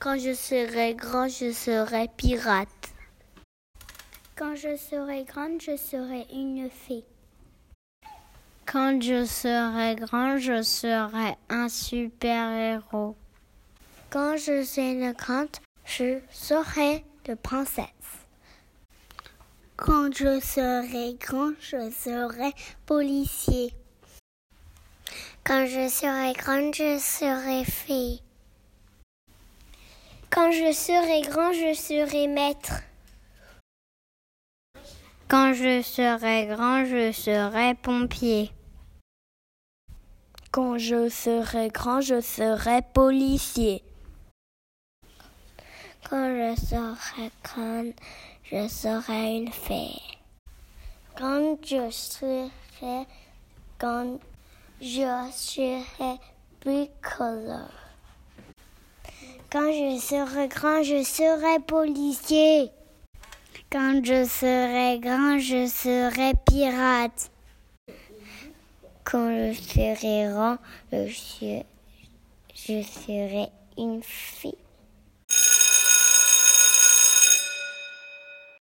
Quand je serai grand, je serai pirate. Quand je serai grande, je serai une fée. Quand je serai grand, je serai un super-héros. Quand je serai grande, je serai de princesse. Quand je serai grand, je serai policier. Quand je serai grande, je serai fée. Quand je serai grand, je serai maître. Quand je serai grand, je serai pompier. Quand je serai grand, je serai policier. Quand je serai grande, je serai une fée. Quand je serai grande, je serai bricoleur. Quand je serai grand, je serai policier. Quand je serai grand, je serai pirate. Quand je serai grand, je, serai une fille.